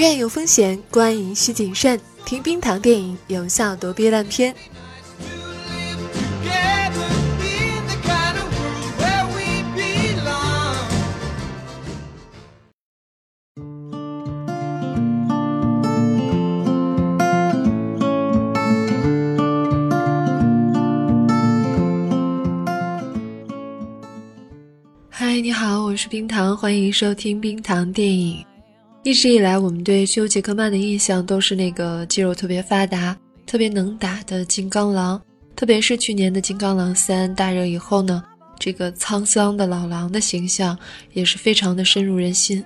院有风险，观影需谨慎。听冰糖电影，有效躲避烂片。嗨，你好，我是冰糖，欢迎收听冰糖电影。一直以来，我们对休·杰克曼的印象都是那个肌肉特别发达、特别能打的金刚狼。特别是去年的《金刚狼三》大热以后呢，这个沧桑的老狼的形象也是非常的深入人心，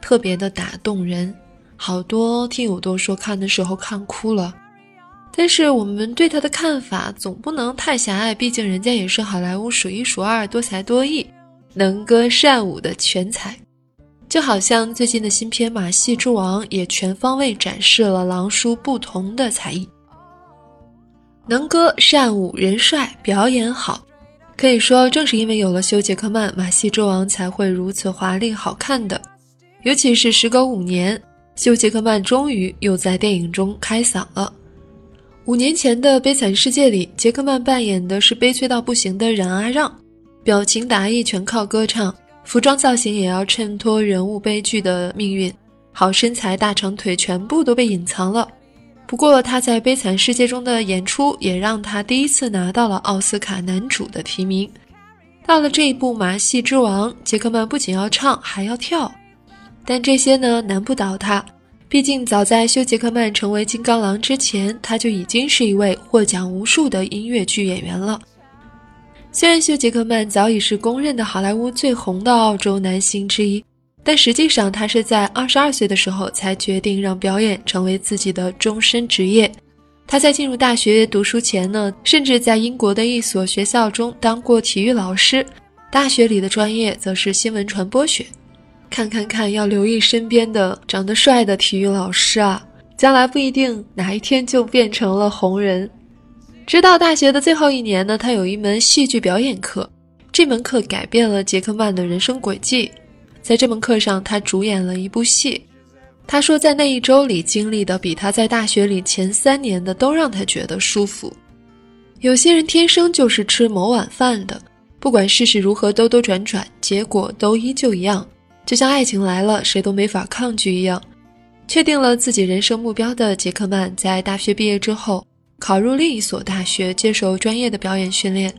特别的打动人。好多听友都说看的时候看哭了。但是我们对他的看法总不能太狭隘，毕竟人家也是好莱坞数一数二多才多艺、能歌善舞的全才。就好像最近的新片《马戏之王》也全方位展示了狼叔不同的才艺，能歌善舞，人帅，表演好。可以说，正是因为有了休·杰克曼，《马戏之王》才会如此华丽好看的。尤其是时隔五年，休·杰克曼终于又在电影中开嗓了。五年前的《悲惨世界》里，杰克曼扮演的是悲催到不行的冉阿让，表情达意全靠歌唱。服装造型也要衬托人物悲剧的命运，好身材、大长腿全部都被隐藏了。不过他在《悲惨世界》中的演出也让他第一次拿到了奥斯卡男主的提名。到了这一部《马戏之王》，杰克曼不仅要唱，还要跳。但这些呢，难不倒他，毕竟早在休·杰克曼成为金刚狼之前，他就已经是一位获奖无数的音乐剧演员了。虽然休·杰克曼早已是公认的好莱坞最红的澳洲男星之一，但实际上他是在二十二岁的时候才决定让表演成为自己的终身职业。他在进入大学读书前呢，甚至在英国的一所学校中当过体育老师，大学里的专业则是新闻传播学。看看看，要留意身边的长得帅的体育老师啊，将来不一定哪一天就变成了红人。直到大学的最后一年呢，他有一门戏剧表演课，这门课改变了杰克曼的人生轨迹。在这门课上，他主演了一部戏。他说，在那一周里经历的，比他在大学里前三年的都让他觉得舒服。有些人天生就是吃某碗饭的，不管世事如何兜兜转转，结果都依旧一样，就像爱情来了，谁都没法抗拒一样。确定了自己人生目标的杰克曼，在大学毕业之后。考入另一所大学接受专业的表演训练，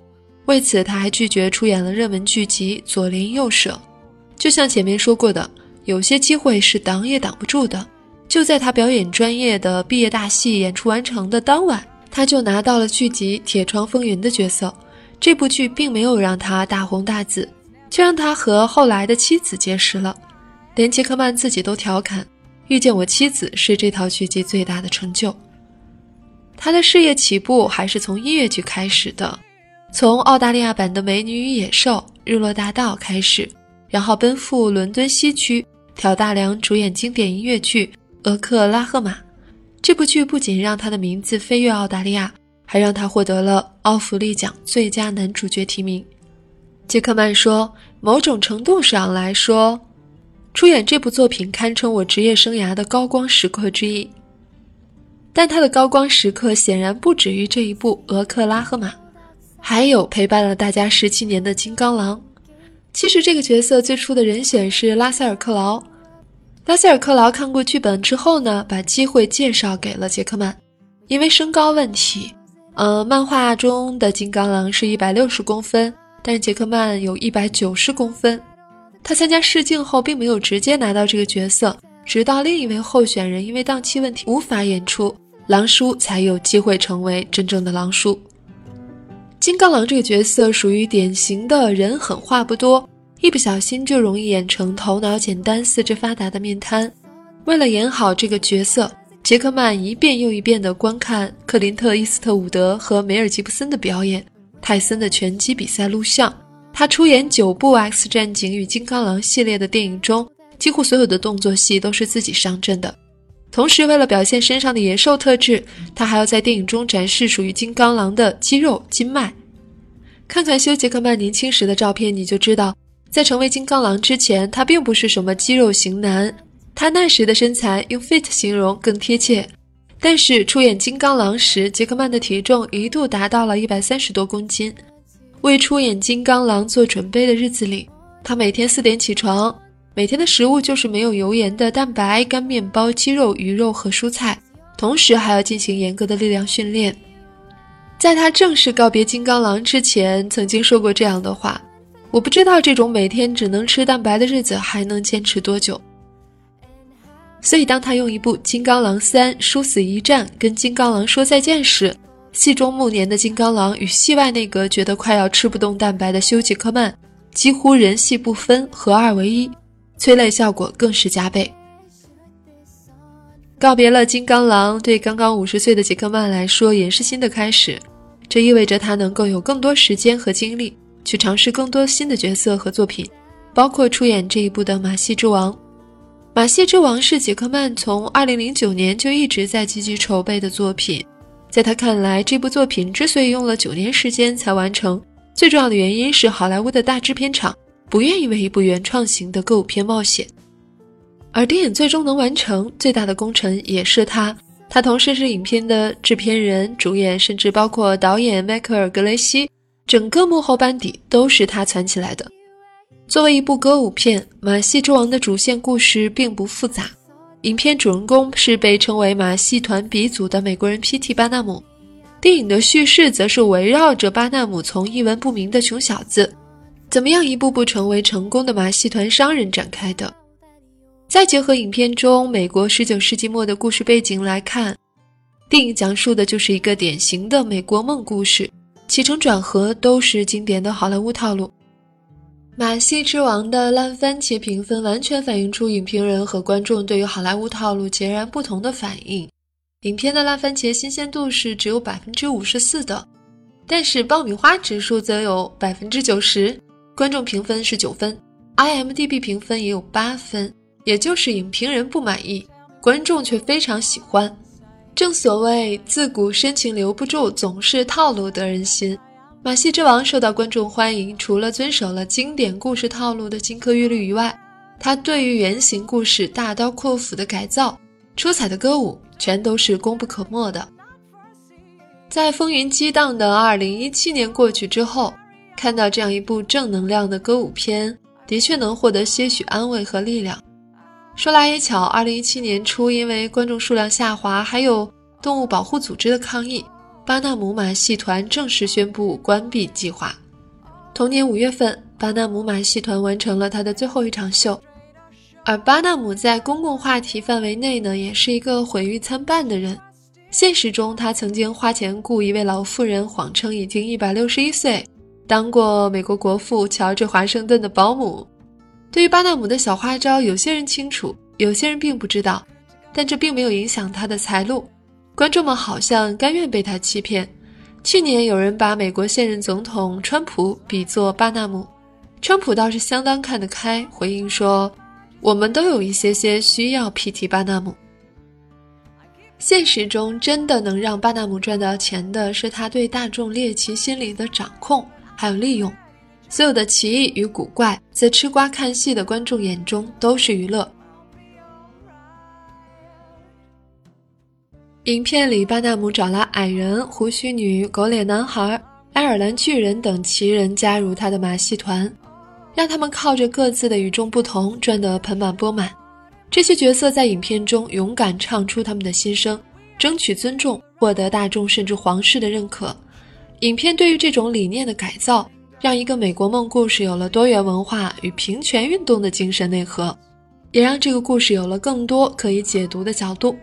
为此他还拒绝出演了热门剧集《左邻右舍》。就像前面说过的，有些机会是挡也挡不住的。就在他表演专业的毕业大戏演出完成的当晚，他就拿到了剧集《铁窗风云》的角色。这部剧并没有让他大红大紫，却让他和后来的妻子结识了。连杰克曼自己都调侃：“遇见我妻子是这套剧集最大的成就。”他的事业起步还是从音乐剧开始的，从澳大利亚版的《美女与野兽》《日落大道》开始，然后奔赴伦敦西区，挑大梁主演经典音乐剧《俄克拉荷马》。这部剧不仅让他的名字飞跃澳大利亚，还让他获得了奥弗利奖最佳男主角提名。杰克曼说：“某种程度上来说，出演这部作品堪称我职业生涯的高光时刻之一。”但他的高光时刻显然不止于这一部《俄克拉荷马》，还有陪伴了大家十七年的金刚狼。其实这个角色最初的人选是拉塞尔·克劳。拉塞尔·克劳看过剧本之后呢，把机会介绍给了杰克曼。因为身高问题，呃，漫画中的金刚狼是一百六十公分，但是杰克曼有一百九十公分。他参加试镜后，并没有直接拿到这个角色，直到另一位候选人因为档期问题无法演出。狼叔才有机会成为真正的狼叔。金刚狼这个角色属于典型的人狠话不多，一不小心就容易演成头脑简单、四肢发达的面瘫。为了演好这个角色，杰克曼一遍又一遍地观看克林特·伊斯特伍德和梅尔·吉布森的表演，泰森的拳击比赛录像。他出演九部《X 战警》与《金刚狼》系列的电影中，几乎所有的动作戏都是自己上阵的。同时，为了表现身上的野兽特质，他还要在电影中展示属于金刚狼的肌肉筋脉。看看休·杰克曼年轻时的照片，你就知道，在成为金刚狼之前，他并不是什么肌肉型男。他那时的身材用 fit 形容更贴切。但是出演《金刚狼》时，杰克曼的体重一度达到了一百三十多公斤。为出演《金刚狼》做准备的日子里，他每天四点起床，每天的食物就是没有油盐的蛋白、干面包、鸡肉、鱼肉和蔬菜，同时还要进行严格的力量训练。在他正式告别金刚狼之前，曾经说过这样的话：“我不知道这种每天只能吃蛋白的日子还能坚持多久。”所以，当他用一部《金刚狼三：殊死一战》跟金刚狼说再见时，戏中暮年的金刚狼与戏外那个觉得快要吃不动蛋白的休·杰克曼，几乎人戏不分，合二为一，催泪效果更是加倍。告别了金刚狼，对刚刚五十岁的杰克曼来说也是新的开始，这意味着他能够有更多时间和精力去尝试更多新的角色和作品，包括出演这一部的《马戏之王》。《马戏之王》是杰克曼从2009年就一直在积极筹备的作品，在他看来，这部作品之所以用了九年时间才完成，最重要的原因是好莱坞的大制片厂不愿意为一部原创型的歌舞片冒险，而电影最终能完成，最大的功臣也是他。他同时是影片的制片人、主演，甚至包括导演迈克尔·格雷西，整个幕后班底都是他攒起来的。作为一部歌舞片，《马戏之王》的主线故事并不复杂。影片主人公是被称为马戏团鼻祖的美国人 P.T. 巴纳姆。电影的叙事则是围绕着巴纳姆从一文不名的穷小子，怎么样一步步成为成功的马戏团商人展开的。再结合影片中美国19世纪末的故事背景来看，电影讲述的就是一个典型的美国梦故事，起承转合都是经典的好莱坞套路。《马戏之王》的烂番茄评分完全反映出影评人和观众对于好莱坞套路截然不同的反应。影片的烂番茄新鲜度是只有百分之五十四的，但是爆米花指数则有百分之九十，观众评分是九分，IMDB 评分也有八分，也就是影评人不满意，观众却非常喜欢。正所谓自古深情留不住，总是套路得人心。《马戏之王》受到观众欢迎，除了遵守了经典故事套路的金科玉律以外，他对于原型故事大刀阔斧的改造、出彩的歌舞，全都是功不可没的。在风云激荡的2017年过去之后，看到这样一部正能量的歌舞片，的确能获得些许安慰和力量。说来也巧，2017年初，因为观众数量下滑，还有动物保护组织的抗议。巴纳姆马戏团正式宣布关闭计划。同年五月份，巴纳姆马戏团完成了他的最后一场秀。而巴纳姆在公共话题范围内呢，也是一个毁誉参半的人。现实中，他曾经花钱雇一位老妇人，谎称已经一百六十一岁，当过美国国父乔治华盛顿的保姆。对于巴纳姆的小花招，有些人清楚，有些人并不知道，但这并没有影响他的财路。观众们好像甘愿被他欺骗。去年有人把美国现任总统川普比作巴纳姆，川普倒是相当看得开，回应说：“我们都有一些些需要 PT 巴纳姆。”现实中真的能让巴纳姆赚到钱的是他对大众猎奇心理的掌控还有利用。所有的奇异与古怪，在吃瓜看戏的观众眼中都是娱乐。影片里，巴纳姆找来矮人、胡须女、狗脸男孩、爱尔兰巨人等奇人加入他的马戏团，让他们靠着各自的与众不同赚得盆满钵满。这些角色在影片中勇敢唱出他们的心声，争取尊重，获得大众甚至皇室的认可。影片对于这种理念的改造，让一个美国梦故事有了多元文化与平权运动的精神内核，也让这个故事有了更多可以解读的角度。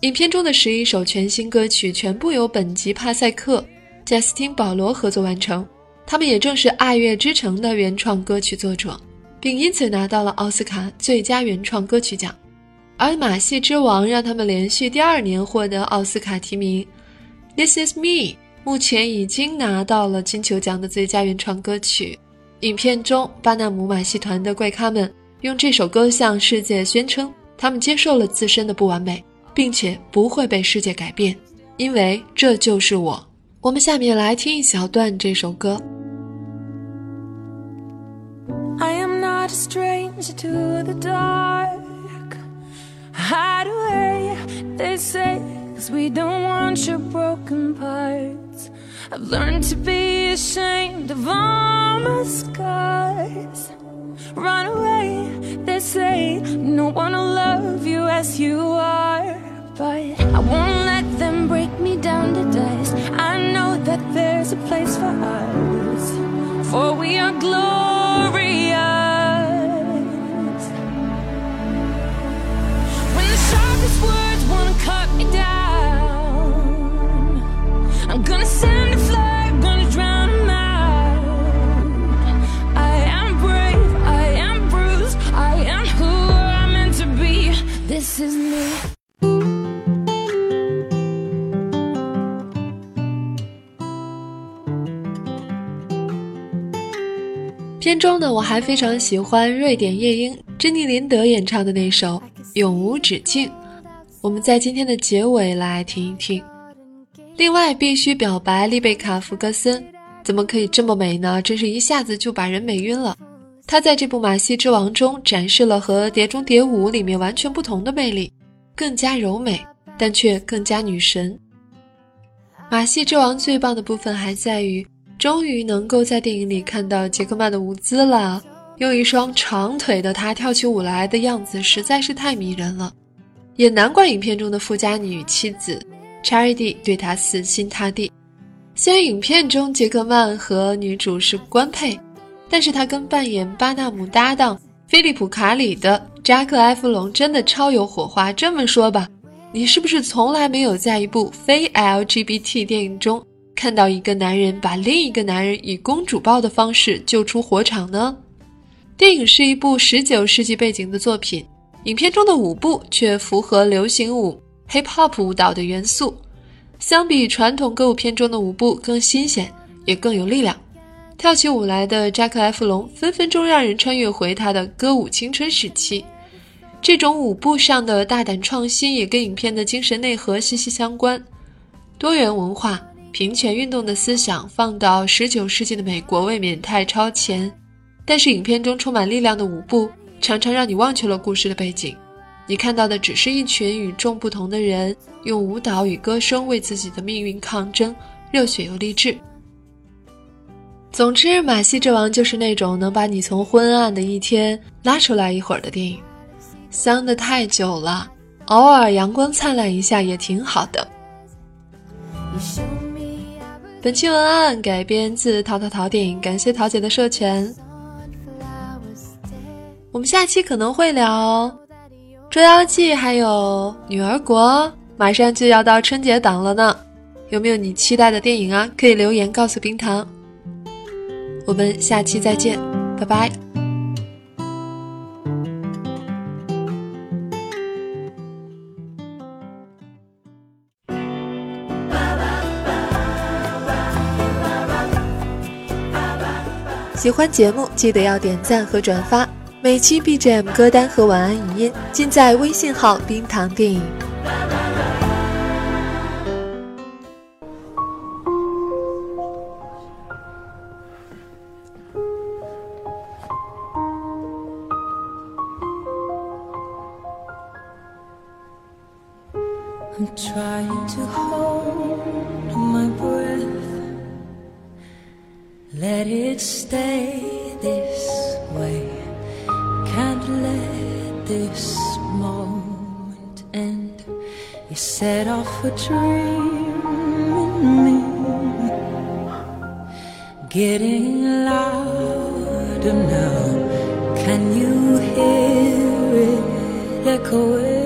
影片中的十一首全新歌曲全部由本吉帕塞克、贾斯汀·保罗合作完成，他们也正是《爱乐之城》的原创歌曲作者，并因此拿到了奥斯卡最佳原创歌曲奖。而《马戏之王》让他们连续第二年获得奥斯卡提名，《This Is Me》目前已经拿到了金球奖的最佳原创歌曲。影片中，巴纳姆马戏团的怪咖们用这首歌向世界宣称，他们接受了自身的不完美。并且不会被世界改变，因为这就是我。我们下面来听一小段这首歌。I am not a stranger to the dark. hide away, they say, cause we don't want your broken parts. I've learned to be ashamed of all my scars. Run away, they say, no one will love you as you are. But I won't let them break me down to dust. I know that there's a place for us, for we are glorious. This is me. 片中呢，我还非常喜欢瑞典夜莺珍妮林德演唱的那首《永无止境》，我们在今天的结尾来听一听。另外，必须表白丽贝卡·福格森，怎么可以这么美呢？真是一下子就把人美晕了。他在这部《马戏之王》中展示了和《碟中谍五》里面完全不同的魅力，更加柔美，但却更加女神。《马戏之王》最棒的部分还在于。终于能够在电影里看到杰克曼的舞姿了，用一双长腿的他跳起舞来的样子实在是太迷人了，也难怪影片中的富家女妻子查瑞蒂对他死心塌地。虽然影片中杰克曼和女主是官配，但是他跟扮演巴纳姆搭档菲利普卡里的扎克埃弗隆真的超有火花。这么说吧，你是不是从来没有在一部非 LGBT 电影中？看到一个男人把另一个男人以公主抱的方式救出火场呢？电影是一部十九世纪背景的作品，影片中的舞步却符合流行舞 （hip hop） 舞蹈的元素，相比传统歌舞片中的舞步更新鲜，也更有力量。跳起舞来的扎克·埃弗隆分分钟让人穿越回他的歌舞青春时期。这种舞步上的大胆创新也跟影片的精神内核息息相关，多元文化。平权运动的思想放到十九世纪的美国未免太超前，但是影片中充满力量的舞步常常让你忘却了故事的背景，你看到的只是一群与众不同的人用舞蹈与歌声为自己的命运抗争，热血又励志。总之，《马戏之王》就是那种能把你从昏暗的一天拉出来一会儿的电影，丧的太久了，偶尔阳光灿烂一下也挺好的。本期文案改编自淘淘淘电影，感谢桃姐的授权。我们下期可能会聊《捉妖记》，还有《女儿国》，马上就要到春节档了呢。有没有你期待的电影啊？可以留言告诉冰糖。我们下期再见，拜拜。喜欢节目记得要点赞和转发，每期 BGM 歌单和晚安语音尽在微信号“冰糖电影”。Let it stay this way. Can't let this moment end. You set off a dream in me, getting louder now. Can you hear it echoing?